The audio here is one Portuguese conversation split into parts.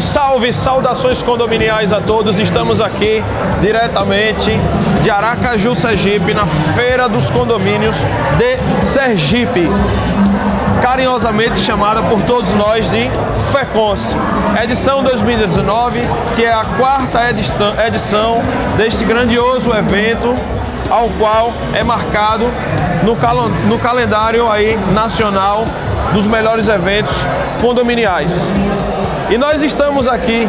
Salve, salve, saudações condominiais a todos. Estamos aqui diretamente de Aracaju, Sergipe, na Feira dos Condomínios de Sergipe. Carinhosamente chamada por todos nós de FECONS. Edição 2019, que é a quarta edição deste grandioso evento ao qual é marcado no, no calendário aí nacional dos melhores eventos condominiais. E nós estamos aqui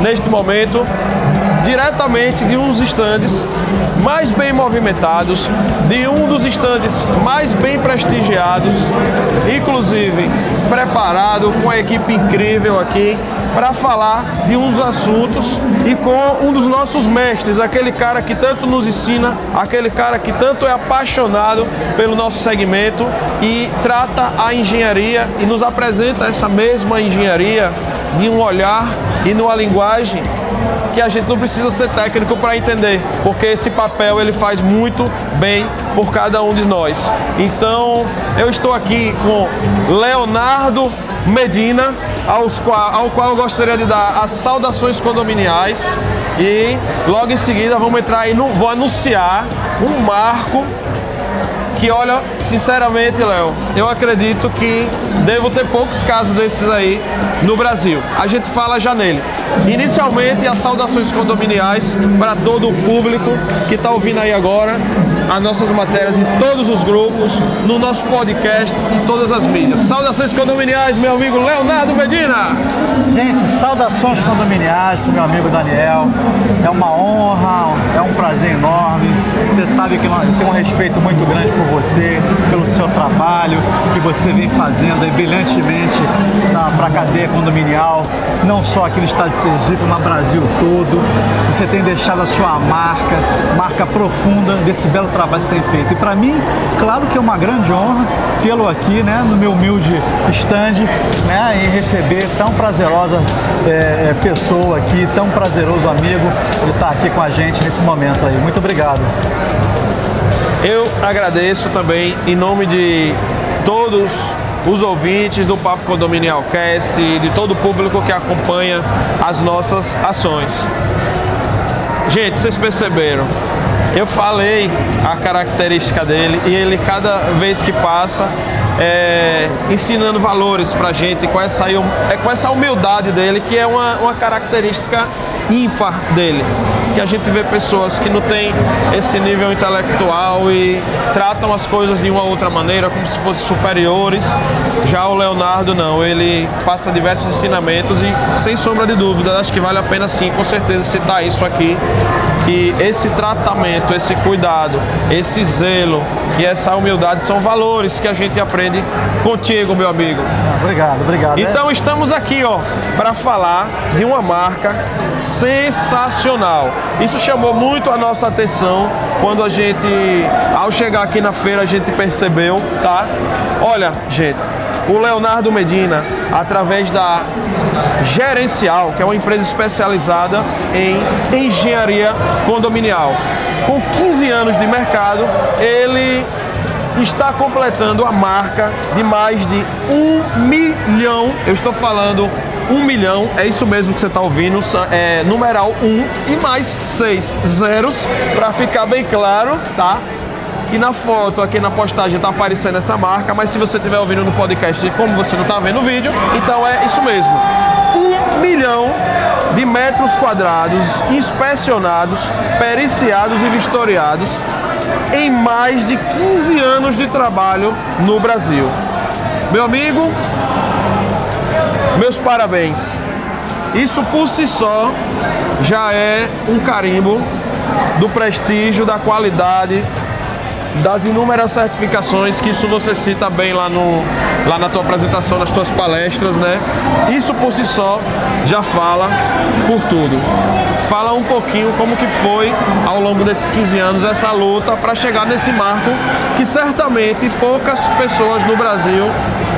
neste momento diretamente de um dos estandes mais bem movimentados, de um dos estandes mais bem prestigiados, inclusive preparado com a equipe incrível aqui para falar de uns assuntos e com um dos nossos mestres, aquele cara que tanto nos ensina, aquele cara que tanto é apaixonado pelo nosso segmento e trata a engenharia e nos apresenta essa mesma engenharia de um olhar e numa linguagem que a gente não precisa ser técnico para entender, porque esse papel ele faz muito bem por cada um de nós. Então, eu estou aqui com Leonardo Medina, aos qual, ao qual eu gostaria de dar as saudações condominiais. E logo em seguida vamos entrar aí, no, vou anunciar um marco que olha, sinceramente, Léo, eu acredito que devo ter poucos casos desses aí no Brasil. A gente fala já nele. Inicialmente, as saudações condominiais para todo o público que está ouvindo aí agora as nossas matérias em todos os grupos, no nosso podcast, em todas as mídias. Saudações condominiais, meu amigo Leonardo Medina. Gente, saudações condominiais para meu amigo Daniel. É uma honra, é um prazer enorme. Você sabe que eu tenho um respeito muito grande por você, pelo seu trabalho que você vem fazendo aí brilhantemente para a cadeia condominial, não só aqui no estado de Sergipe, mas Brasil todo. Você tem deixado a sua marca, marca profunda desse belo trabalho que você tem feito. E para mim, claro que é uma grande honra tê-lo aqui, né, no meu humilde stand, né, e receber tão prazerosa é, é, pessoa aqui, tão prazeroso amigo de estar aqui com a gente nesse momento aí. Muito obrigado. Eu agradeço também em nome de todos os ouvintes do Papo Condominial Cast e de todo o público que acompanha as nossas ações. Gente, vocês perceberam? Eu falei a característica dele e ele cada vez que passa é, ensinando valores pra gente com essa, é, com essa humildade dele, que é uma, uma característica ímpar dele. Que a gente vê pessoas que não têm esse nível intelectual e tratam as coisas de uma outra maneira, como se fossem superiores. Já o Leonardo não, ele passa diversos ensinamentos e sem sombra de dúvida, acho que vale a pena sim, com certeza, citar isso aqui que esse tratamento, esse cuidado, esse zelo e essa humildade são valores que a gente aprende contigo, meu amigo. Obrigado, obrigado. Né? Então estamos aqui, ó, para falar de uma marca sensacional. Isso chamou muito a nossa atenção quando a gente, ao chegar aqui na feira, a gente percebeu, tá? Olha, gente, o Leonardo Medina, através da Gerencial, que é uma empresa especializada em engenharia condominial. Com 15 anos de mercado, ele está completando a marca de mais de um milhão. Eu estou falando um milhão, é isso mesmo que você está ouvindo, é numeral um e mais seis zeros, para ficar bem claro, tá? E na foto, aqui na postagem, tá aparecendo essa marca, mas se você estiver ouvindo no podcast, como você não está vendo o vídeo, então é isso mesmo. Um milhão de metros quadrados inspecionados, periciados e vistoriados em mais de 15 anos de trabalho no Brasil. Meu amigo, meus parabéns. Isso por si só já é um carimbo do prestígio, da qualidade das inúmeras certificações, que isso você cita bem lá, no, lá na tua apresentação, nas tuas palestras, né? Isso por si só já fala por tudo. Fala um pouquinho como que foi ao longo desses 15 anos essa luta para chegar nesse marco que certamente poucas pessoas no Brasil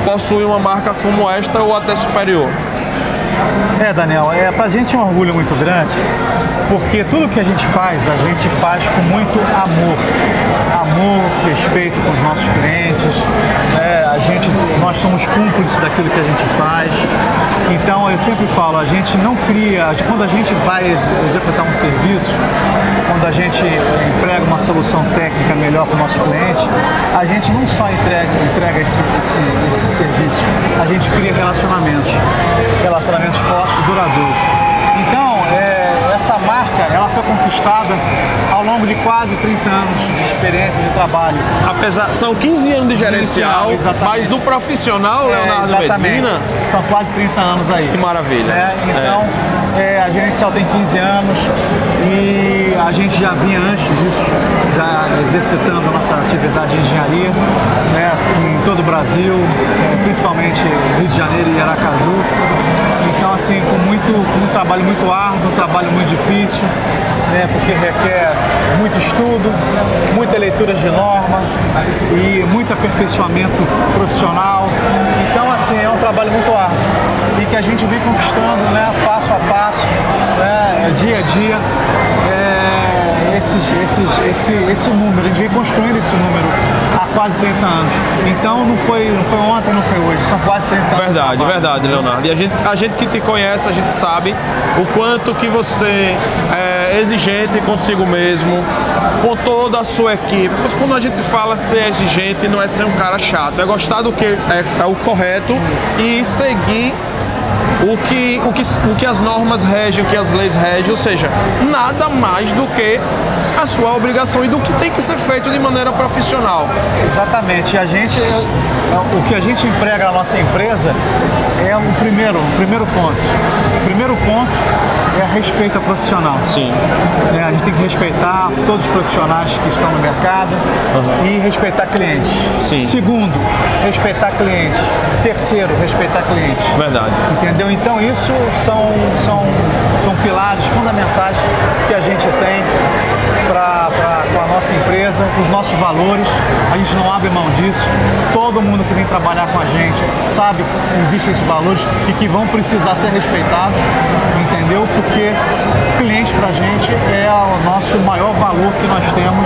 possuem uma marca como esta ou até superior. É, Daniel, é, pra gente é um orgulho muito grande, porque tudo que a gente faz, a gente faz com muito amor. Amor, respeito com os nossos clientes, é, a gente, nós somos cúmplices daquilo que a gente faz. Então eu sempre falo, a gente não cria, quando a gente vai executar um serviço, quando a gente emprega uma solução técnica melhor para o nosso cliente, a gente não só entrega, entrega esse, esse, esse serviço, a gente cria relacionamentos. Relacionamentos fortes, duradouros. Então, é, essa marca, ela foi conquistada ao longo de quase 30 anos de experiência de trabalho. Apesar, são 15 anos de gerencial, Exatamente. mas do profissional, É, Leonardo exatamente. Medina, São quase 30 anos aí. que maravilha. né? Então, é, a gerencial tem 15 anos e a gente já vinha antes disso, já exercitando a nossa atividade de engenharia né, em todo o Brasil, é, principalmente Rio de Janeiro e Aracaju. Então, assim, com muito, com um trabalho muito árduo, um trabalho muito difícil, né, porque requer muito estudo, muita leitura de norma e muito aperfeiçoamento profissional. Então, assim, é um trabalho muito árduo e que a gente vem conquistando, né, passo a passo, né, dia a dia, é, esses, esses, esse, esse número. Gente vem construindo esse número há quase 30 anos. Então, não foi, não foi ontem, não foi hoje, são quase 30 anos. de Verdade, verdade, Leonardo. E a gente, a gente que te conhece, a gente sabe o quanto que você é exigente consigo mesmo, com toda a sua equipe. Mas quando a gente fala ser exigente, não é ser um cara chato, é gostar do que é, é o correto e seguir o que, o, que, o que as normas regem, o que as leis regem, ou seja, nada mais do que a sua obrigação e do que tem que ser feito de maneira profissional. Exatamente. E a gente, o que a gente emprega na nossa empresa é o primeiro, o primeiro ponto. O primeiro ponto é respeito ao profissional. Sim. né? A gente tem que respeitar todos os profissionais que estão no mercado e respeitar clientes. Sim. Segundo, respeitar clientes. Terceiro, respeitar clientes. Verdade. Entendeu? Então isso são, são, são pilares fundamentais que a gente tem para a nossa empresa, os nossos valores. A gente não abre mão disso. Todo mundo que vem trabalhar com a gente sabe que existem esses valores e que vão precisar ser respeitados, entendeu? Porque cliente para a gente é o nosso maior valor que nós temos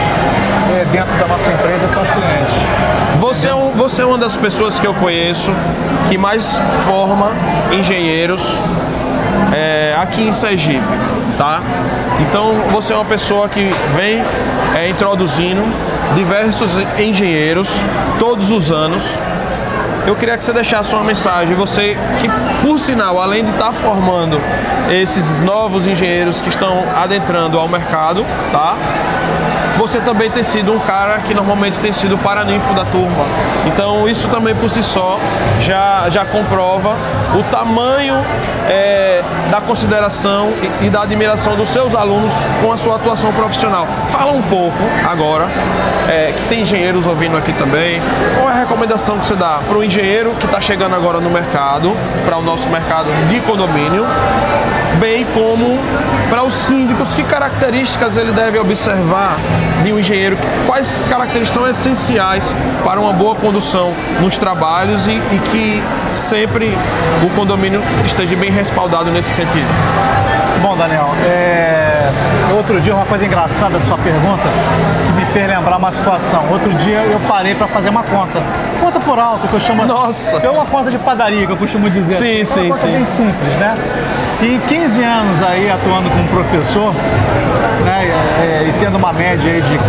é, dentro da nossa empresa, são os clientes. Você é, um- você é uma das pessoas que eu conheço que mais forma engenheiros é, aqui em Sergipe, tá? Então você é uma pessoa que vem é, introduzindo diversos engenheiros todos os anos. Eu queria que você deixasse uma mensagem, você que, por sinal, além de estar formando esses novos engenheiros que estão adentrando ao mercado, tá? Você também tem sido um cara que normalmente tem sido paraninfo da turma. Então isso também por si só já, já comprova o tamanho é, da consideração e, e da admiração dos seus alunos com a sua atuação profissional. Fala um pouco agora, é, que tem engenheiros ouvindo aqui também, qual é a recomendação que você dá para o engenheiro que está chegando agora no mercado, para o nosso mercado de condomínio, bem como para os síndicos, que características ele deve observar de um engenheiro, quais características são essenciais para uma boa condução nos trabalhos e, e que sempre o condomínio esteja bem respaldado nesse sentido. Bom, Daniel, é, outro dia uma coisa engraçada a sua pergunta que me fez lembrar uma situação. Outro dia eu parei para fazer uma conta. Conta por alto, que eu chamo. Nossa! É uma conta de padaria, que eu costumo dizer. Sim, assim. sim, uma conta sim. bem simples, né? E em 15 anos aí atuando como professor, né, é, e tendo uma média aí de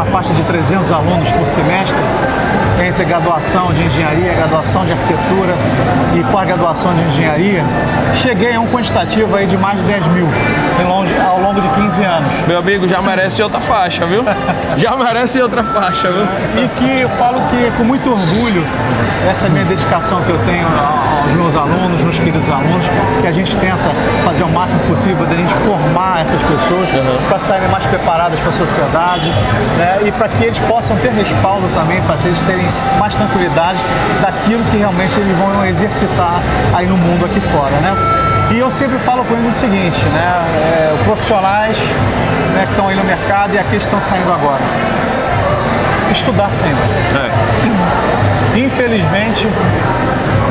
a faixa de 300 alunos por semestre, entre graduação de engenharia, graduação de arquitetura e pós-graduação de engenharia, cheguei a um quantitativo aí de mais de 10 mil longe- ao longo de 15 anos. Meu amigo, já merece outra faixa, viu? Já merece outra faixa, viu? E que eu falo que com muito orgulho essa minha dedicação que eu tenho ao, aos meus alunos, meus queridos alunos, que a gente tenta fazer o máximo possível da gente formar essas pessoas uhum. para saírem mais preparadas para a sociedade né? e para que eles possam ter respaldo também, para eles terem mais tranquilidade daquilo que realmente eles vão exercitar aí no mundo aqui fora. Né? E eu sempre falo com eles o seguinte, né? É, profissionais né, que estão aí no mercado e aqueles que estão saindo agora. Estudar sempre. É. Infelizmente,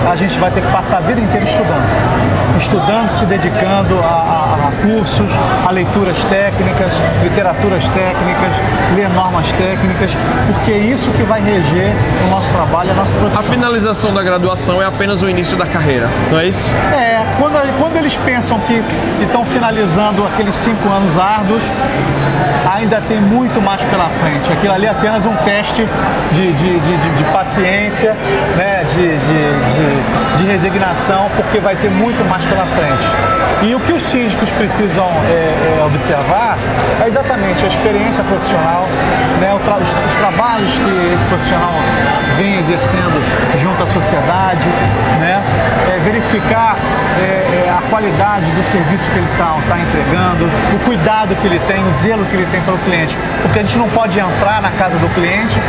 a gente vai ter que passar a vida inteira estudando. Estudando, se dedicando a, a, a cursos, a leituras técnicas, literaturas técnicas, ler normas técnicas, porque é isso que vai reger o nosso trabalho, a nossa profissão. A finalização da graduação é apenas o início da carreira, não é isso? É, quando, quando eles pensam que estão finalizando aqueles cinco anos árduos, ainda tem muito mais pela frente. Aquilo ali é apenas um teste de, de, de, de paciência, né? de, de, resignação, porque vai ter muito mais pela frente. E o que os síndicos precisam é, é, observar é exatamente a experiência profissional, né, tra os, os, trabalhos que esse profissional vem exercendo junto à sociedade, né, é, verificar é, é, a qualidade do serviço que ele está tá entregando, o cuidado que ele tem, o zelo que ele tem pelo cliente. Porque a gente não pode entrar na casa do cliente,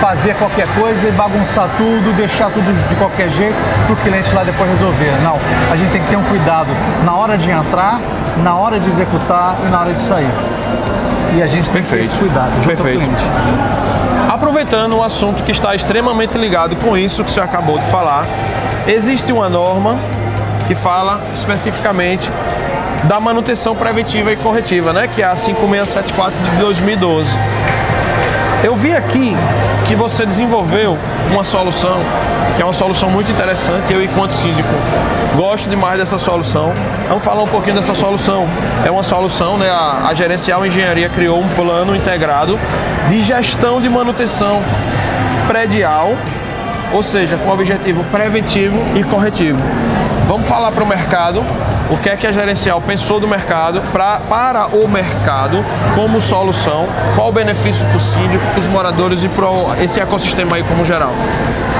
fazer qualquer coisa e bagunçar tudo, deixar tudo de qualquer jeito para o cliente lá depois resolver. Não, a gente tem que ter um cuidado na hora de entrar, na hora de executar e na hora de sair. E a gente tem Perfeito. que ter esse cuidado junto Perfeito. ao cliente. Aproveitando um assunto que está extremamente ligado com isso que você acabou de falar, existe uma norma que fala especificamente da manutenção preventiva e corretiva, né? que é a 5674 de 2012. Eu vi aqui que você desenvolveu uma solução, que é uma solução muito interessante. Eu, enquanto síndico, gosto demais dessa solução. Vamos falar um pouquinho dessa solução. É uma solução, né? A, a Gerencial Engenharia criou um plano integrado de gestão de manutenção predial, ou seja, com objetivo preventivo e corretivo. Vamos falar para o mercado o que é que a gerencial pensou do mercado pra, para o mercado como solução, qual o benefício possível para os moradores e para esse ecossistema aí como geral.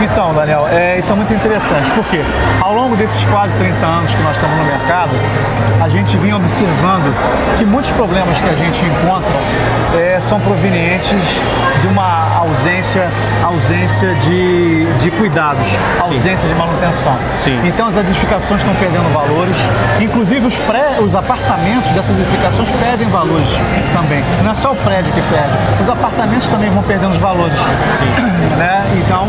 Então, Daniel, é, isso é muito interessante, porque ao longo desses quase 30 anos que nós estamos no mercado, a gente vinha observando que muitos problemas que a gente encontra é, são provenientes de uma ausência, ausência de, de cuidados, ausência Sim. de manutenção. Sim. Então as edificações estão perdendo valores, inclusive os, pré, os apartamentos dessas edificações perdem valores também. Não é só o prédio que perde, os apartamentos também vão perdendo os valores. Sim. Né? Então,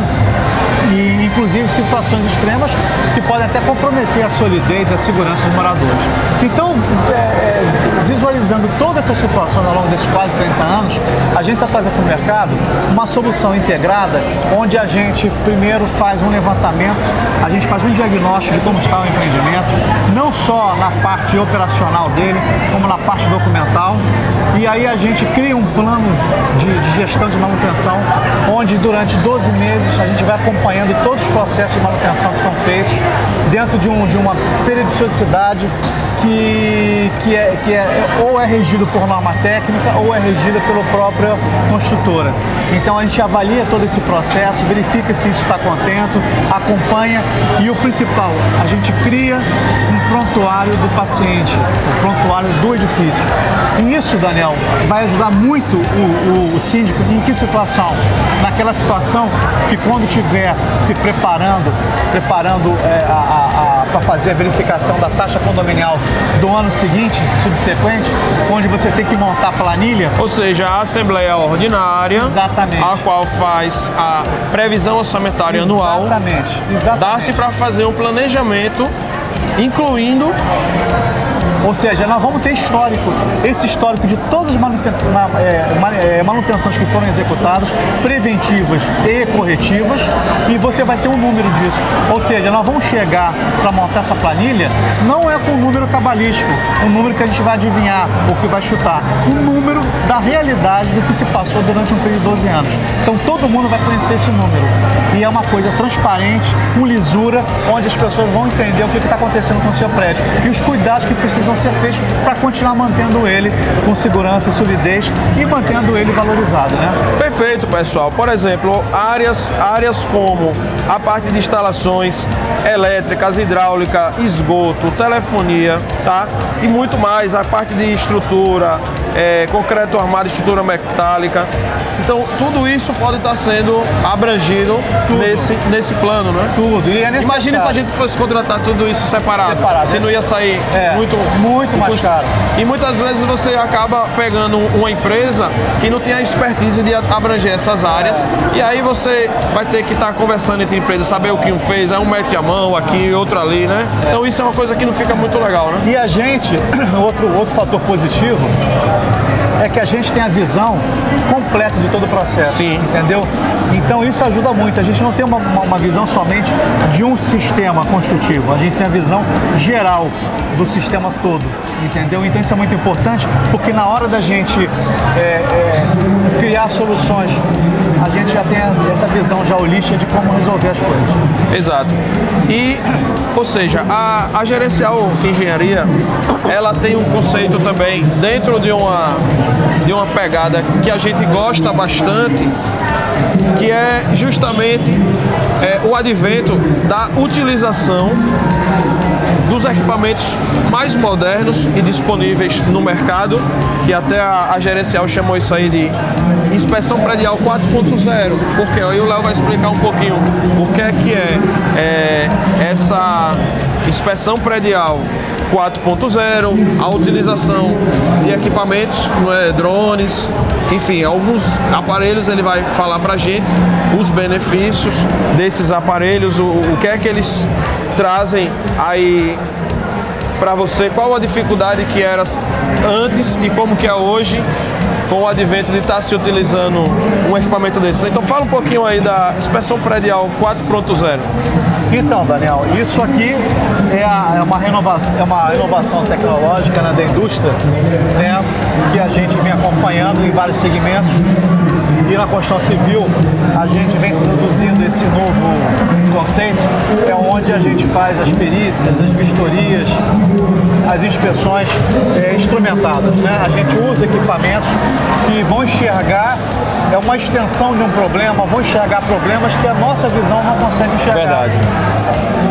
inclusive situações extremas que podem até comprometer a solidez e a segurança dos moradores. Então, é, é, visualizando todas essas situações ao longo desses quase 30 anos, a gente está trazendo para o mercado uma solução integrada onde a gente primeiro faz um levantamento, a gente faz um diagnóstico de como está o empreendimento, não só na parte operacional dele, como na parte documental, e aí a gente cria um plano de, de gestão de manutenção, onde durante 12 meses a gente vai acompanhando todos os processos de manutenção que são feitos dentro de, um, de uma periodicidade que, que, é, que é, ou é regido por norma técnica ou é regida pela própria construtora. Então a gente avalia todo esse processo, verifica se isso está contento, acompanha e o principal, a gente cria um prontuário do paciente, o prontuário do edifício. E isso, Daniel, vai ajudar muito o, o, o síndico em que situação? Naquela situação que quando estiver se preparando, preparando é, para fazer a verificação da taxa condominial do ano seguinte, subsequente, onde você tem que montar a planilha. Ou seja, a Assembleia Ordinária, Exatamente. a qual faz a previsão orçamentária Exatamente. anual. Exatamente. Dá-se para fazer um planejamento, incluindo ou seja, nós vamos ter histórico, esse histórico de todas as é, é, manutenções que foram executadas, preventivas e corretivas, e você vai ter um número disso. Ou seja, nós vamos chegar para montar essa planilha, não é com um número cabalístico, um número que a gente vai adivinhar ou que vai chutar, um número da realidade do que se passou durante um período de 12 anos. Então todo mundo vai conhecer esse número. E é uma coisa transparente, com lisura, onde as pessoas vão entender o que está acontecendo com o seu prédio e os cuidados que precisam ser feito para continuar mantendo ele com segurança e solidez e mantendo ele valorizado, né? Perfeito, pessoal. Por exemplo, áreas, áreas como a parte de instalações elétricas, hidráulica, esgoto, telefonia, tá? E muito mais, a parte de estrutura, é, concreto armado, estrutura metálica. Então, tudo isso pode estar sendo abrangido nesse, nesse plano, né? Tudo. E é Imagina se a gente fosse contratar tudo isso separado. Separado. Você não ia sair É, muito, muito mais custo. caro. E muitas vezes você acaba pegando uma empresa que não tem a expertise de abranger essas áreas. E aí você vai ter que estar conversando entre empresas, saber o que um fez, aí um mete a mão aqui, outro ali, né? Então isso é uma coisa que não fica muito legal, né? E a gente, outro, outro fator positivo, é que a gente tem a visão completa de todo o processo. Sim. Entendeu? Então isso ajuda muito. A gente não tem uma, uma, visão somente de um sistema construtivo, a gente tem a visão geral do sistema todo. Entendeu? Então isso é muito importante porque na hora da gente é, é, criar soluções, gente já tem essa visão já holística de como resolver as coisas. Exato. E, ou seja, a, a gerencial engenharia, ela tem um conceito também dentro de uma, de uma pegada que a gente gosta bastante, que é justamente é, o advento da utilização dos equipamentos mais modernos e disponíveis no mercado, que até a, a gerencial chamou isso aí de inspeção predial 4.0, porque aí o Léo vai explicar um pouquinho o que é que é, é essa inspeção predial 4.0, a utilização de equipamentos, não é, drones, enfim, alguns aparelhos ele vai falar pra gente os benefícios desses aparelhos, o, o que é que eles trazem aí para você, qual a dificuldade que era antes e como que é hoje com o advento de estar se utilizando um equipamento desse. Então fala um pouquinho aí da inspeção predial 4.0. Então, Daniel, isso aqui é, a- é uma renovação, é uma inovação tecnológica né, da indústria, né, que a gente vem acompanhando em vários segmentos. E na construção civil, a gente vem introduzindo esse novo conceito, é onde a gente faz as perícias, as vistorias, as inspeções é, instrumentadas. Né? A gente usa equipamentos que vão enxergar, é uma extensão de um problema, vão enxergar problemas que a nossa visão não consegue enxergar Verdade.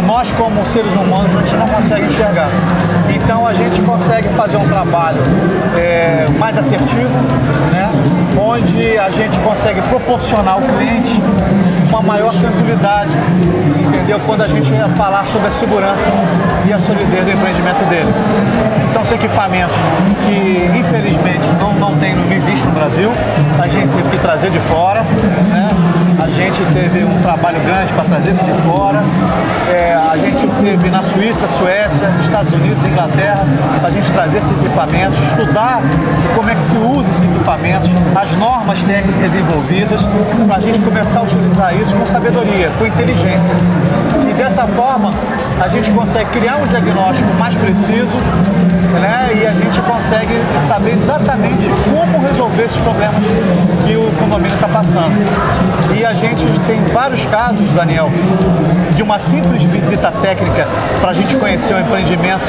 Nós como seres humanos a gente não consegue enxergar. Então a gente consegue fazer um trabalho é, mais assertivo, né? onde a gente consegue proporcionar ao cliente uma maior tranquilidade, entendeu? Quando a gente ia falar sobre a segurança e a solidez do empreendimento dele. Então são equipamentos que infelizmente não, não tem, não existe no Brasil, a gente teve que trazer de fora, né? A gente teve um trabalho grande para trazer isso de fora. É, a gente teve na Suíça, Suécia, Estados Unidos, Inglaterra, para a gente trazer esses equipamentos, estudar como é que se usa esses equipamentos, as normas técnicas envolvidas, para a gente começar a utilizar isso com sabedoria, com inteligência. E dessa forma, a gente consegue criar um diagnóstico mais preciso né? e a gente consegue saber exatamente como resolver esses problemas que o condomínio está passando. E a gente tem vários casos, Daniel, de uma simples visita técnica para a gente conhecer o empreendimento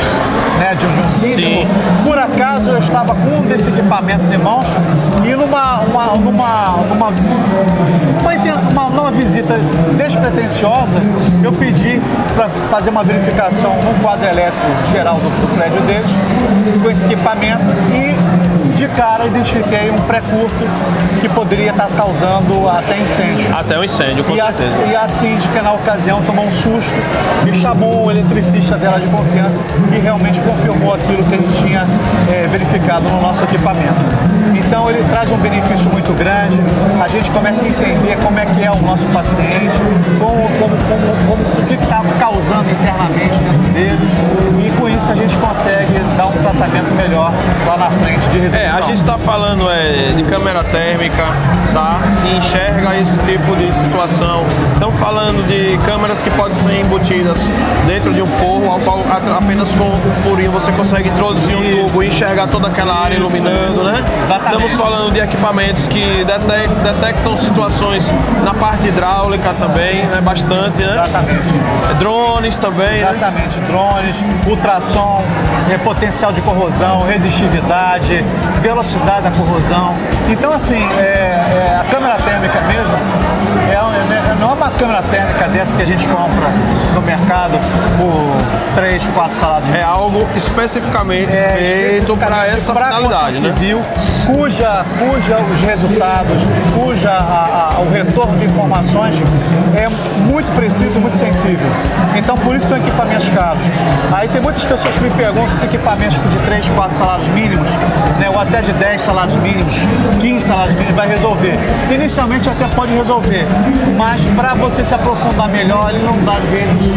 né, de, um, síndico. Por acaso eu estava com um desses equipamentos em mãos e numa, uma, numa, numa, uma, numa visita despretensiosa, eu pedi para fazer uma verificação no quadro elétrico geral do, do prédio deles, com esse equipamento e de cara identifiquei um pré-curto que poderia estar causando até incêndio. Até o incêndio, com E a, certeza. e a síndica, na ocasião, tomou um susto e chamou o eletricista dela de confiança e realmente confirmou aquilo que a gente tinha eh, verificado no nosso equipamento. Então, ele traz um benefício muito grande, a gente começa a entender como é que é o nosso paciente, como, como, como, como- o que está causando internamente dentro dele e com isso a gente consegue dar um tratamento melhor lá na frente de resolução. É, a gente está falando é, de câmera térmica, tá? E enxerga esse tipo de situação. Estamos falando de câmeras que podem ser embutidas dentro de um forro, ao qual apenas com um furinho você consegue introduzir um tubo e enxergar toda aquela área iluminando, né? Exatamente. Estamos falando de equipamentos que detec- detectam situações na parte hidráulica também, né? Bastante, né? Exatamente. Drones também, né? Exatamente, drones, ultrassom, eh, potencial de corrosão, resistividade, velocidade da corrosão. Então, assim, é, é, a câmera térmica mesmo é, é- não é uma câmera térmica dessa que a gente compra no mercado por 3, 4 salários É algo especificamente é, feito para essa pra finalidade, né? civil, cuja, cuja os resultados, cuja a- a- o retorno de informações é muito preciso, muito sensível. Então, por isso são equipamentos caros. Aí tem muitas pessoas que me perguntam se equipamentos de 3, 4 salários mínimos, né, ou até de 10 salários mínimos, 15 salários mínimos, vai resolver. Inicialmente até pode resolver, mas para você se aprofundar melhor, ele não dá, às vezes, o-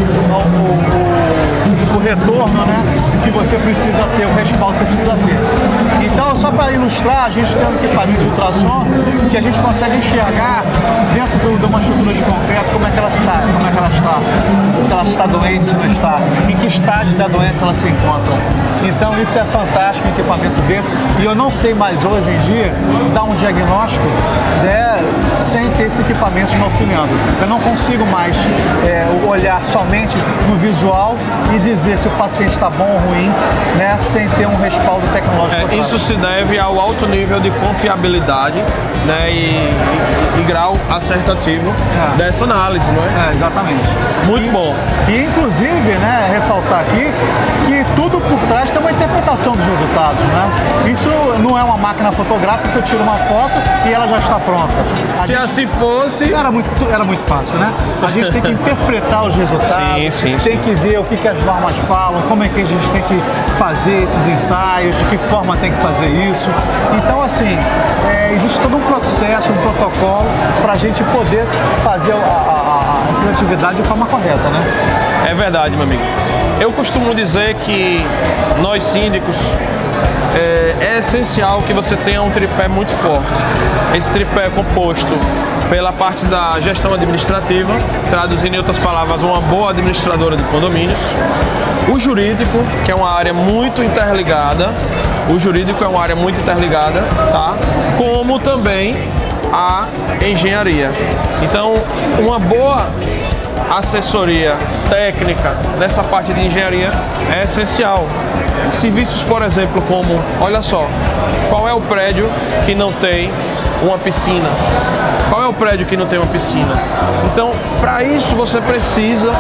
o- o retorno né, que você precisa ter, o respaldo que você precisa ter. Então, só para ilustrar, a gente tem um equipamento de ultrassom que a gente consegue enxergar dentro do- de uma estrutura de concreto como é que ela está, como é que ela está, se ela está doente, se não está, em que estágio da doença ela se encontra. Então, isso é fantástico, um equipamento desse. E eu não sei mais hoje em dia dar um diagnóstico né, sem ter esse equipamento me auxiliando. Eu não consigo mais é, olhar somente no visual e dizer se o paciente está bom ou ruim, né, sem ter um respaldo tecnológico. É. isso se deve ao alto nível de confiabilidade né, e, e- grau acertativo É. dessa análise, não é? É, exatamente. Muito E- bom. E inclusive, né, ressaltar aqui que tudo por trás tem uma interpretação dos resultados, né? Isso não é uma máquina fotográfica que eu tiro uma foto e ela já está pronta. A Se gente- assim fosse, Era muito, era muito fácil, né? A gente tem que interpretar os resultados, Sim, sim, tem que ver o que, que as normas falam, como é que a gente tem que fazer esses ensaios, de que forma tem que fazer isso. Então, assim, é, existe todo um processo, um protocolo para a gente poder fazer essas atividades de forma correta, né? É verdade, meu amigo. Eu costumo dizer que nós síndicos é, é essencial que você tenha um tripé muito forte. Esse tripé é composto pela parte da gestão administrativa, traduzindo em outras palavras, uma boa administradora de condomínios. O jurídico, que é uma área muito interligada. O jurídico é uma área muito interligada, tá? Como também a engenharia. Então, uma boa assessoria técnica nessa parte de engenharia é essencial. Serviços, por exemplo, como, olha só, qual é o prédio que não tem uma piscina? Qual é o prédio que não tem uma piscina? Então, para isso você precisa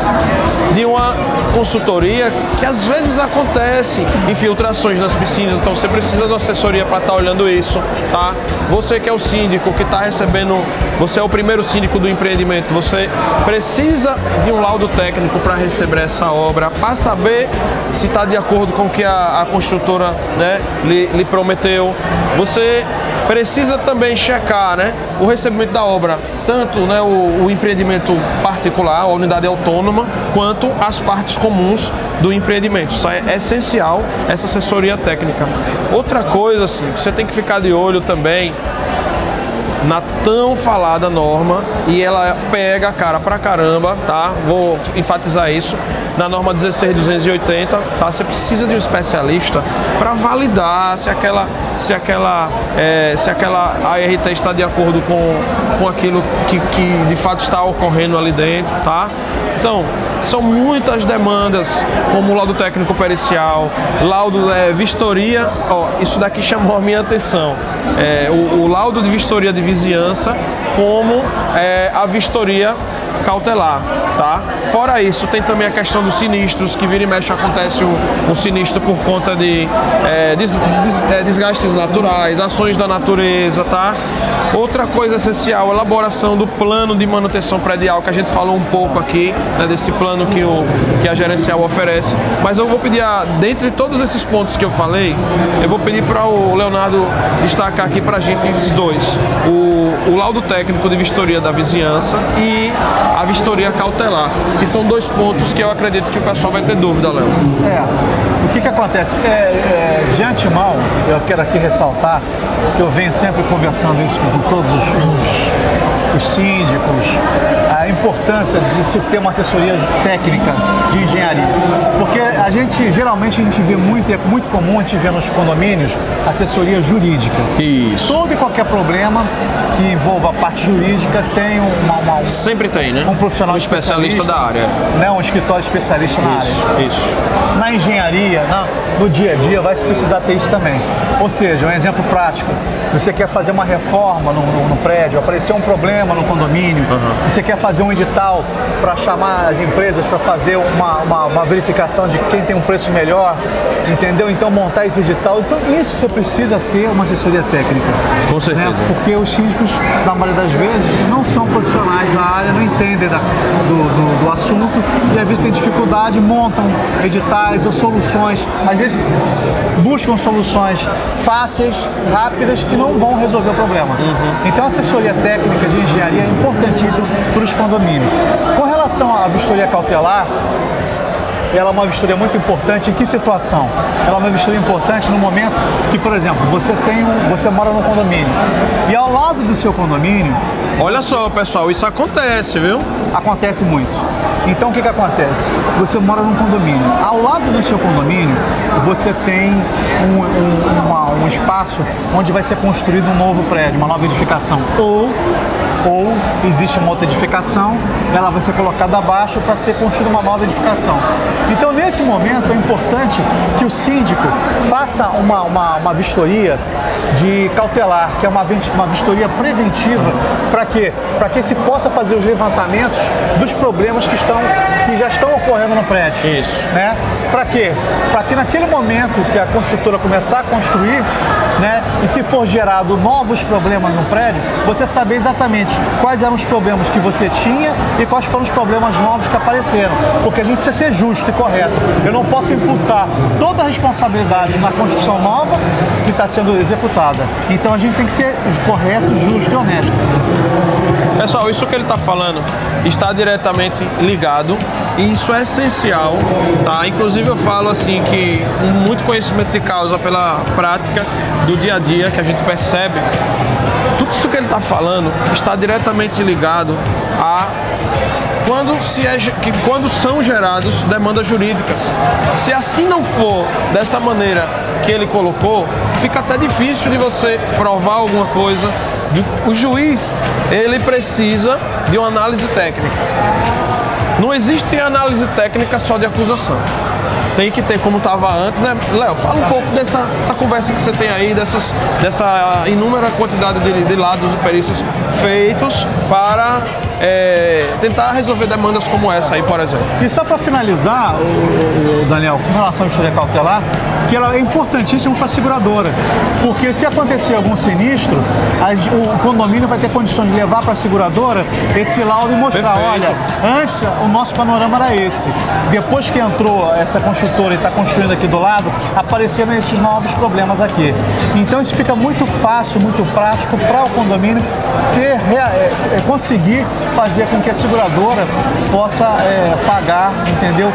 de uma consultoria que às vezes acontece infiltrações nas piscinas, então você precisa de assessoria para estar olhando isso, tá? Você que é o síndico que está recebendo, você é o primeiro síndico do empreendimento, você precisa de um laudo técnico para receber essa obra, para saber se está de acordo com o que a, a construtora né, lhe, lhe prometeu. Você precisa também checar né, o recebimento da obra, tanto né, o, o empreendimento particular, a unidade autônoma, quanto as partes comuns do empreendimento. Isso é essencial, essa assessoria técnica. Outra coisa, assim, que você tem que ficar de olho também na tão falada norma e ela pega cara pra caramba, tá? Vou enfatizar isso. Na norma 16280, tá? Você precisa de um especialista para validar se aquela se aquela é, se aquela ART está de acordo com, com aquilo que, que de fato está ocorrendo ali dentro, tá? Então, são muitas demandas, como laudo técnico pericial, laudo é, vistoria. Ó, isso daqui chamou a minha atenção. É, o, o laudo de vistoria de vizinhança, como é, a vistoria cautelar, tá? Fora isso, tem também a questão dos sinistros, que vira e mexe acontece um, um sinistro por conta de é, des- des- é, desgastes naturais, ações da natureza, tá? Outra coisa essencial, elaboração do plano de manutenção predial, que a gente falou um pouco aqui, né, desse plano que, o, que a gerencial oferece. Mas eu vou pedir, a, dentre todos esses pontos que eu falei, eu vou pedir para o Leonardo destacar aqui para a gente esses dois. O, o laudo técnico de vistoria da vizinhança e a vistoria cautelar, que são dois pontos que eu acredito que o pessoal vai ter dúvida, Léo. É, o que que acontece? É, é, de antemão, eu quero aqui ressaltar que eu venho sempre conversando isso com todos os, os- os síndicos, a importância de se ter uma assessoria técnica de engenharia. Porque a gente, geralmente, a gente vê muito, é muito comum a gente ver nos condomínios assessoria jurídica. Isso. Todo e qualquer problema que envolva a parte jurídica tem uma, uma Sempre tem, né? um profissional um especialista, da área. Né, um escritório especialista na Isso, área. isso. Na engenharia, na- no dia a dia, vai se precisar ter isso também. Ou seja, um exemplo prático. Você quer fazer uma reforma no, no- no prédio, apareceu um problema no condomínio, você quer fazer um edital para chamar as empresas para fazer uma, uma- uma verificação de quem tem um preço melhor, entendeu? Então montar esse edital. Então isso você precisa ter uma assessoria técnica. Com certeza. né? Porque os síndicos, na maioria das vezes, não são profissionais da área, não entendem da- do, do- do assunto e às vezes têm dificuldade, montam editais ou soluções, às vezes buscam soluções fáceis, rápidas, que não vão resolver o problema. Então a assessoria técnica de engenharia é importantíssima para os condomínios. Com relação à vistoria cautelar, ela é uma vistoria muito importante em que situação? Ela é uma vistoria importante no momento que, por exemplo, você tem um, você mora num condomínio e ao lado do seu condomínio Olha só, pessoal, isso acontece, viu? acontece muito. Então o que, que acontece? Você mora num condomínio. Ao lado do seu condomínio, você tem um, um- uma- um espaço onde vai ser construído um novo prédio, uma nova edificação. Ou, ou existe uma outra edificação, ela vai ser colocada abaixo para ser construída uma nova edificação. Então nesse momento é importante que o síndico faça uma, uma, uma vistoria de cautelar, que é uma, uma vistoria preventiva, para quê? Para que se possa fazer os levantamentos dos problemas que, estão, que já estão ocorrendo no prédio. Isso. Né? Para quê? Para que naquele momento que a construtora começar a construir, né, e se for gerado novos problemas no prédio, você saber exatamente quais eram os problemas que você tinha e quais foram os problemas novos que apareceram. Porque a gente precisa ser justo e correto. Eu não posso imputar toda a responsabilidade na construção nova que está sendo executada. Então a gente tem que ser correto, justo e honesto. Pessoal, isso que ele está falando está diretamente ligado e isso é essencial, tá? Inclusive eu falo assim que muito conhecimento de causa pela prática do dia a dia que a gente percebe, tudo isso que ele está falando está diretamente ligado a quando, se é, que quando são gerados demandas jurídicas. Se assim não for dessa maneira que ele colocou, fica até difícil de você provar alguma coisa. O juiz, ele precisa de uma análise técnica. Não existe análise técnica só de acusação. Tem que ter como estava antes, né? Léo, fala um pouco dessa, dessa conversa que você tem aí, dessas, dessa inúmera quantidade de, de lados e perícias feitos para é, tentar resolver demandas como essa aí, por exemplo. E só para finalizar, o, o Daniel, com relação à história cautelar, que ela é importantíssima para a seguradora. Porque se acontecer algum sinistro, as- o condomínio vai ter condições de levar para a seguradora esse laudo e mostrar, Perfeito. olha, antes o nosso panorama era esse. Depois que entrou essa construtora e está construindo aqui do lado, apareceram esses novos problemas aqui. Então isso fica muito fácil, muito prático para o condomínio ter, é, é, conseguir fazer com que a seguradora possa é, pagar, entendeu?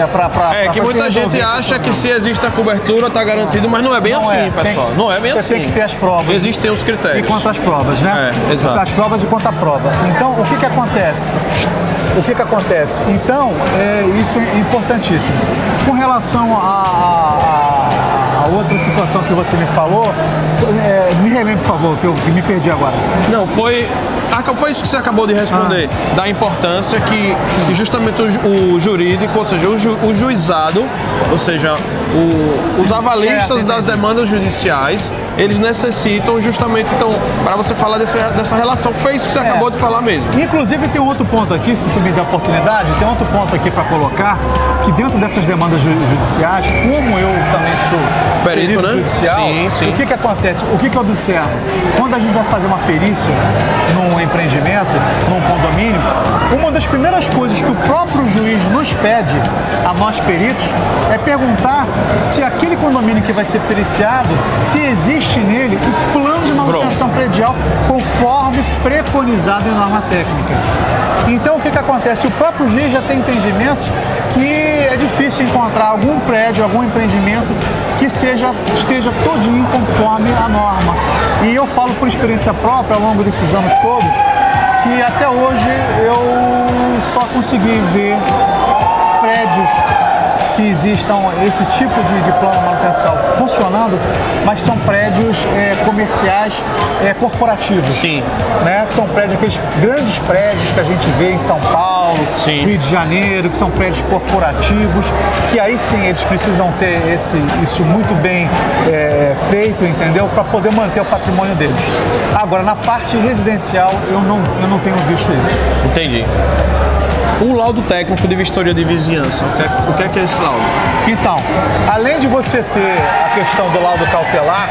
É, pra, pra, É pra que você muita gente acha que se existe a cobertura está garantido, mas não é bem Não assim, é, tem- pessoal. não é bem você assim. tem que ter as provas. Existem os E critérios. contra as provas, né? É, exato. As provas e contra a prova. Então, o que que acontece? O que que acontece? Então, é, isso é importantíssimo. Com relação a- a outra situação que você me falou, é, me relembre, por favor, que eu me perdi agora. Não, foi. Foi isso que você acabou de responder, Ah. da importância que, que justamente o, o jurídico, ou seja, o, ju- o juizado, ou seja, o- os avalistas Certo, das demandas judiciais, eles necessitam justamente, então, para você falar desse- dessa relação, que foi isso que você É. acabou de falar mesmo. Inclusive tem um outro ponto aqui, se você me der a oportunidade, tem outro ponto aqui para colocar, que dentro dessas demandas ju- judiciais, como eu também sou Perito, né? judicial, Sim, sim. o que que acontece? O que que eu observo? Quando a gente vai fazer uma perícia num empreendimento, num condomínio, uma das primeiras coisas que o próprio juiz nos pede a nós peritos é perguntar se aquele condomínio que vai ser periciado, se existe nele o plano de manutenção predial conforme preconizado em norma técnica. Então o que, que acontece? O próprio juiz já tem entendimento que é difícil encontrar algum prédio, algum empreendimento que seja, esteja todinho conforme a norma. E eu falo por experiência própria ao longo desses anos todos que até hoje eu só consegui ver prédios que existam esse tipo de, de plano de manutenção funcionando, mas são prédios é, comerciais é, corporativos. Sim. Né? Que são prédios, aqueles grandes prédios que a gente vê em São Paulo, Sim. Rio de Janeiro, que são prédios corporativos, que aí sim eles precisam ter esse, isso muito bem é, feito, entendeu? Para poder manter o patrimônio deles. Agora, na parte residencial, eu não, eu não tenho visto isso. Entendi. O laudo técnico de vistoria de vizinhança, o que é, o que, é que é esse laudo? Então, além de você ter a questão do laudo cautelar,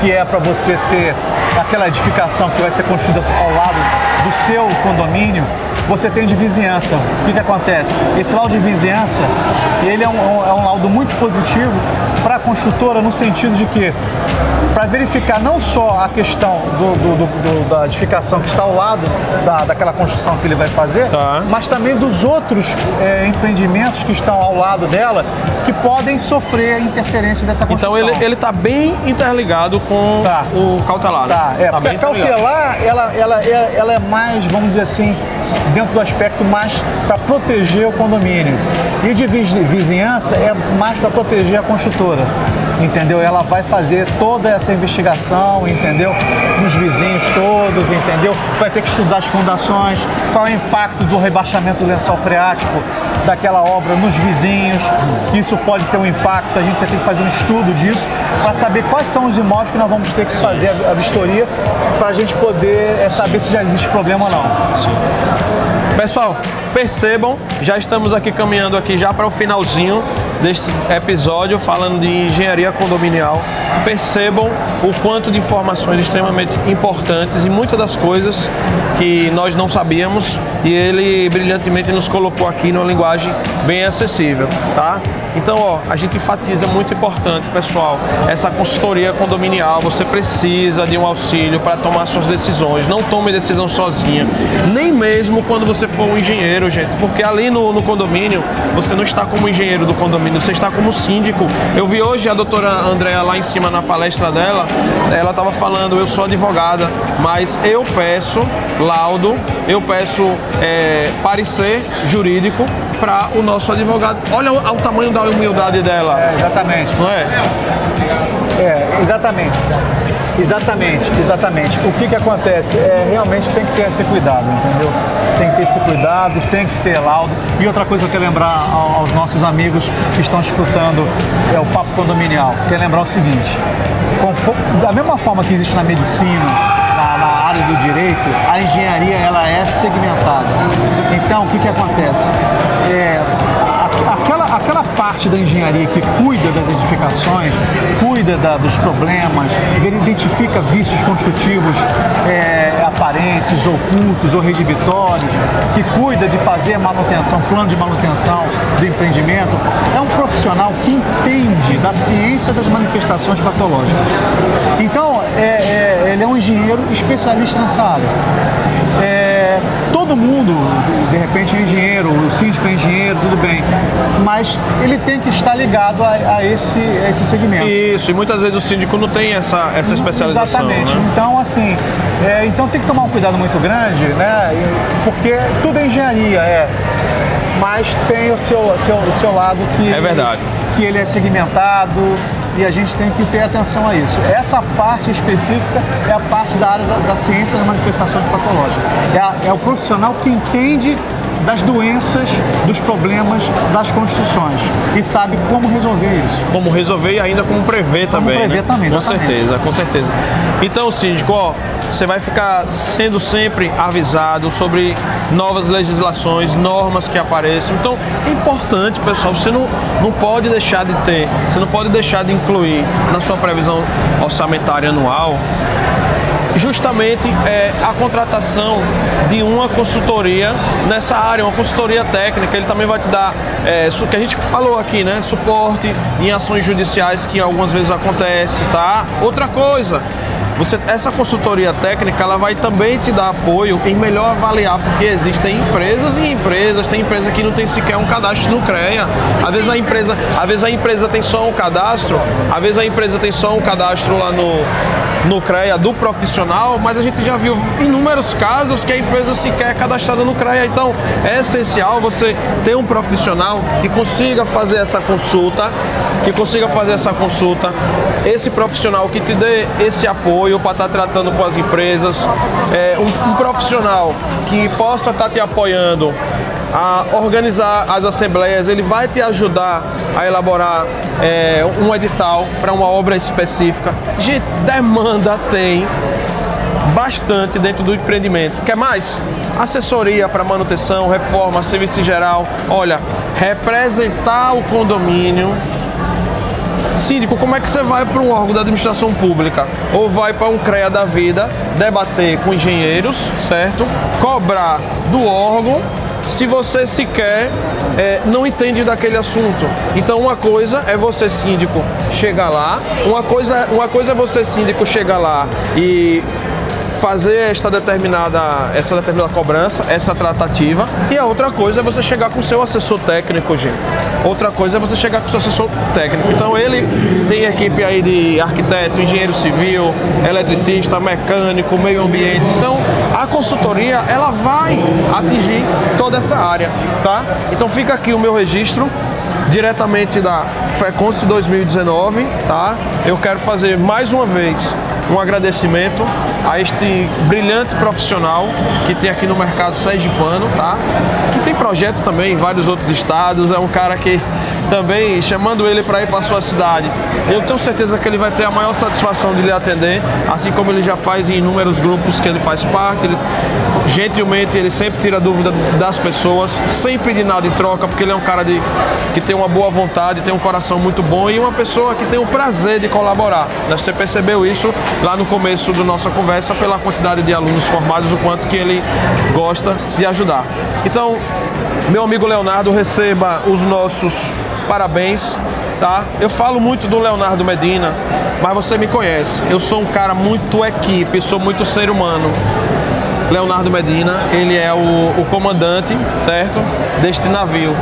que é para você ter aquela edificação que vai ser construída ao lado do seu condomínio, você tem de vizinhança. O que, que acontece? Esse laudo de vizinhança, ele é um, é um laudo muito positivo para a construtora no sentido de que para verificar não só a questão do, do, do, da edificação que está ao lado da, daquela construção que ele vai fazer, Tá. mas também dos outros é, empreendimentos que estão ao lado dela que podem sofrer a interferência dessa Então construção. ele, ele tá bem interligado com Tá. o cautelar. né? Tá, é, porque bem a cautelar, ela, ela, é- ela é mais, vamos dizer assim, dentro do aspecto mais para proteger o condomínio. E de viz- vizinhança é mais para proteger a construtora. Entendeu? Ela vai fazer toda essa investigação, entendeu? Nos vizinhos todos, entendeu? Vai ter que estudar as fundações, qual é o impacto do rebaixamento do lençol freático daquela obra nos vizinhos. Isso pode ter um impacto, a gente vai ter que fazer um estudo disso para saber quais são os imóveis que nós vamos ter que fazer a, vistoria para a gente poder é, saber se já existe problema ou não. Pessoal, percebam, já estamos aqui caminhando aqui já para o finalzinho deste episódio falando de engenharia condominial. Percebam o quanto de informações extremamente importantes e muitas das coisas que nós não sabíamos e ele brilhantemente nos colocou aqui numa linguagem bem acessível, tá? Então, ó, a gente enfatiza muito importante, pessoal, essa consultoria condominial. Você precisa de um auxílio para tomar suas decisões. Não tome decisão sozinha, nem mesmo quando você for um engenheiro, gente, porque ali no, no condomínio você não está como engenheiro do condomínio, você está como síndico. Eu vi hoje a doutora Andréa lá em cima na palestra dela, ela estava falando, eu sou advogada, mas eu peço laudo, eu peço é, parecer jurídico para o nosso advogado. Olha o, o tamanho da humildade dela, É, exatamente. não é? É, exatamente. Exatamente, exatamente. O que que acontece? É, realmente tem que ter esse cuidado, entendeu? Tem esse cuidado, tem que ter laudo. E outra coisa que eu quero lembrar ao- aos nossos amigos que estão escutando é o papo condominial. Quero lembrar o seguinte: da mesma forma que existe na medicina, na, na área do direito, a engenharia ela é segmentada. Então, o que que acontece? É, aquela, aquela parte da engenharia que cuida das edificações, cuida da- dos problemas, ele identifica vícios construtivos é, aparentes, ocultos ou redibitórios, que cuida de fazer manutenção, plano de manutenção do empreendimento, é um profissional que entende da ciência das manifestações patológicas. Então, é- é- ele é um engenheiro especialista nessa área. É, todo mundo, de repente, é engenheiro, o síndico é engenheiro, tudo bem, mas ele tem que estar ligado a, a esse, a esse segmento. Isso, e muitas vezes o síndico não tem essa, essa especialização. Exatamente. Né? Então, assim, é, então tem que tomar um cuidado muito grande, né? Porque tudo é engenharia, é. Mas tem o seu, seu, o seu lado que, É verdade. que ele é segmentado e a gente tem que ter atenção a isso. Essa parte específica é a parte da área da, da ciência das manifestações patológicas. É, a- é o profissional que entende das doenças, dos problemas das construções e sabe como resolver isso. Como resolver e ainda como prever também. prever né? também, Com exatamente. certeza, com certeza. Então, síndico, ó, você vai ficar sendo sempre avisado sobre novas legislações, normas que apareçam. Então, é importante, pessoal, você não, não pode deixar de ter, você não pode deixar de incluir na sua previsão orçamentária anual justamente é, a contratação de uma consultoria nessa área, uma consultoria técnica. Ele também vai te dar, é, que a gente falou aqui, né? Suporte em ações judiciais que algumas vezes acontece, tá? Outra coisa, você, essa consultoria técnica ela vai também te dar apoio em melhor avaliar, porque existem empresas e empresas, tem empresa que não tem sequer um cadastro no CREA. Às vezes a empresa, às vezes a empresa tem só um cadastro, às vezes a empresa tem só um cadastro lá no, no CREA do profissional, mas a gente já viu inúmeros casos que a empresa sequer é cadastrada no CREA. Então é essencial você ter um profissional que consiga fazer essa consulta, que consiga fazer essa consulta, esse profissional que te dê esse apoio para estar tá tratando com as empresas, é, um, um profissional que possa estar tá te apoiando a organizar as assembleias, ele vai te ajudar a elaborar é, um edital para uma obra específica. Gente, demanda tem bastante dentro do empreendimento. Quer mais? Assessoria para manutenção, reforma, serviço geral. Olha, representar o condomínio Síndico, como é que você vai para um órgão da administração pública ou vai para um CREA da vida debater com engenheiros, certo? Cobrar do órgão se você sequer é, não entende daquele assunto. Então uma coisa é você síndico chegar lá, uma coisa, uma coisa é você síndico chegar lá e fazer esta determinada, essa determinada cobrança, essa tratativa. E a outra coisa é você chegar com o seu assessor técnico, gente. Outra coisa é você chegar com o seu assessor técnico. Então ele tem equipe aí de arquiteto, engenheiro civil, eletricista, mecânico, meio ambiente. Então a consultoria ela vai atingir toda essa área, tá? Então fica aqui o meu registro diretamente da FECONS 2019, tá? Eu quero fazer mais uma vez um agradecimento a este brilhante profissional que tem aqui no mercado sergipano, tá? Que tem projetos também em vários outros estados, é um cara que também chamando ele para ir para sua cidade. Eu tenho certeza que ele vai ter a maior satisfação de lhe atender, assim como ele já faz em inúmeros grupos que ele faz parte. Ele, gentilmente ele sempre tira dúvida das pessoas, sem pedir nada em troca, porque ele é um cara de, que tem uma boa vontade, tem um coração muito bom e uma pessoa que tem o prazer de colaborar. Você percebeu isso lá no começo da nossa conversa pela quantidade de alunos formados, o quanto que ele gosta de ajudar. Então, meu amigo Leonardo, receba os nossos parabéns, tá? Eu falo muito do Leonardo Medina, mas você me conhece. Eu sou um cara muito equipe, sou muito ser humano. Leonardo Medina, ele é o, o, comandante, certo? Deste navio.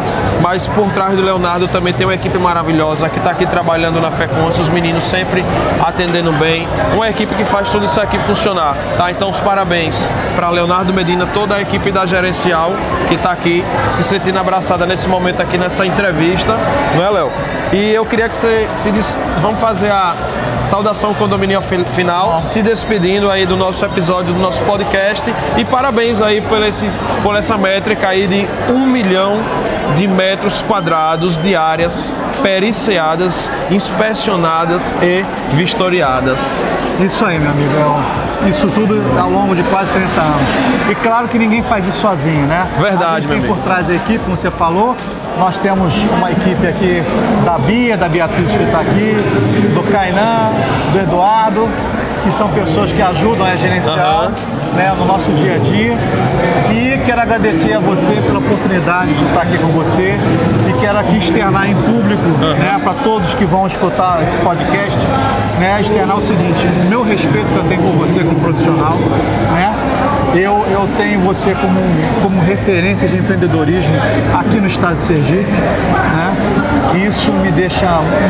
Mas por trás do Leonardo também tem uma equipe maravilhosa que está aqui trabalhando na FECONS, os meninos sempre atendendo bem. Uma equipe que faz tudo isso aqui funcionar, tá? Então os parabéns para Leonardo Medina, toda a equipe da gerencial que está aqui se sentindo abraçada nesse momento aqui nessa entrevista, não é, Léo? E eu queria que você se diz, vamos fazer a saudação condominial final, se despedindo aí do nosso episódio do nosso podcast e parabéns aí por, esse, por essa métrica aí de um milhão de metros quadrados de áreas periciadas, inspecionadas e vistoriadas. Isso aí, meu amigo. É isso tudo ao longo de quase 30 anos. E claro que ninguém faz isso sozinho, né? Verdade, a gente tem por trás a equipe, como você falou. Nós temos uma equipe aqui da Bia, da Beatriz que está aqui, do Kainan, do Eduardo, que são pessoas que ajudam a gerenciar uhum. né, no nosso dia a dia. E quero agradecer a você pela oportunidade de estar aqui com você e quero aqui externar em público uhum. né, para todos que vão escutar esse podcast, né, externar o seguinte, o meu respeito que eu tenho por você como profissional, né, eu, eu tenho você como, como referência de empreendedorismo aqui no estado de Sergipe. Né? Isso me deixa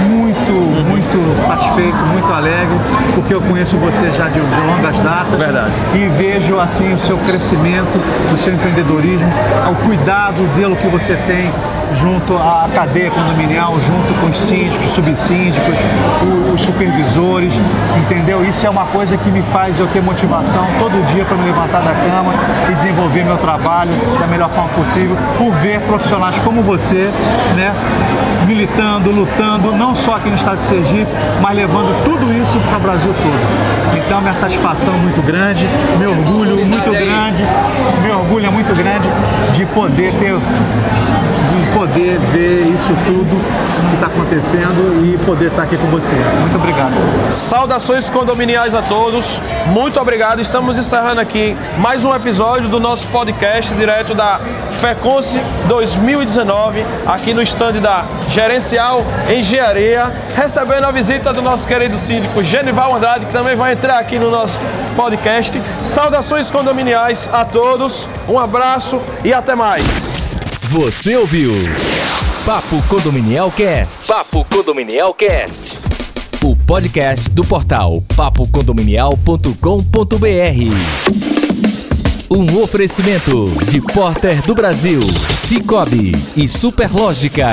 muito, muito satisfeito, muito alegre, porque eu conheço você já de, de longas datas. Verdade. E vejo assim o seu crescimento, o seu empreendedorismo, o cuidado, o zelo que você tem junto à cadeia condominial, junto com os síndicos, subsíndicos, os supervisores, entendeu? Isso é uma coisa que me faz eu ter motivação todo dia para me levantar da cama e desenvolver meu trabalho da melhor forma possível, por ver profissionais como você, né, militando, lutando, não só aqui no estado de Sergipe, mas levando tudo isso para o Brasil todo. Então, minha satisfação é muito grande, meu orgulho muito grande, meu orgulho é muito grande de poder ter poder ver isso tudo que está acontecendo e poder estar tá aqui com você. Muito obrigado. Saudações condominiais a todos. Muito obrigado. Estamos encerrando aqui mais um episódio do nosso podcast direto da FECONSE 2019, aqui no estande da Gerencial Engenharia, recebendo a visita do nosso querido síndico Genival Andrade, que também vai entrar aqui no nosso podcast. Saudações condominiais a todos, um abraço e até mais. Você ouviu Papo Condominial Cast. Papo Condominial Cast. O podcast do portal papocondominial.com.br. Um oferecimento de Porter do Brasil, Cicobi e Superlógica.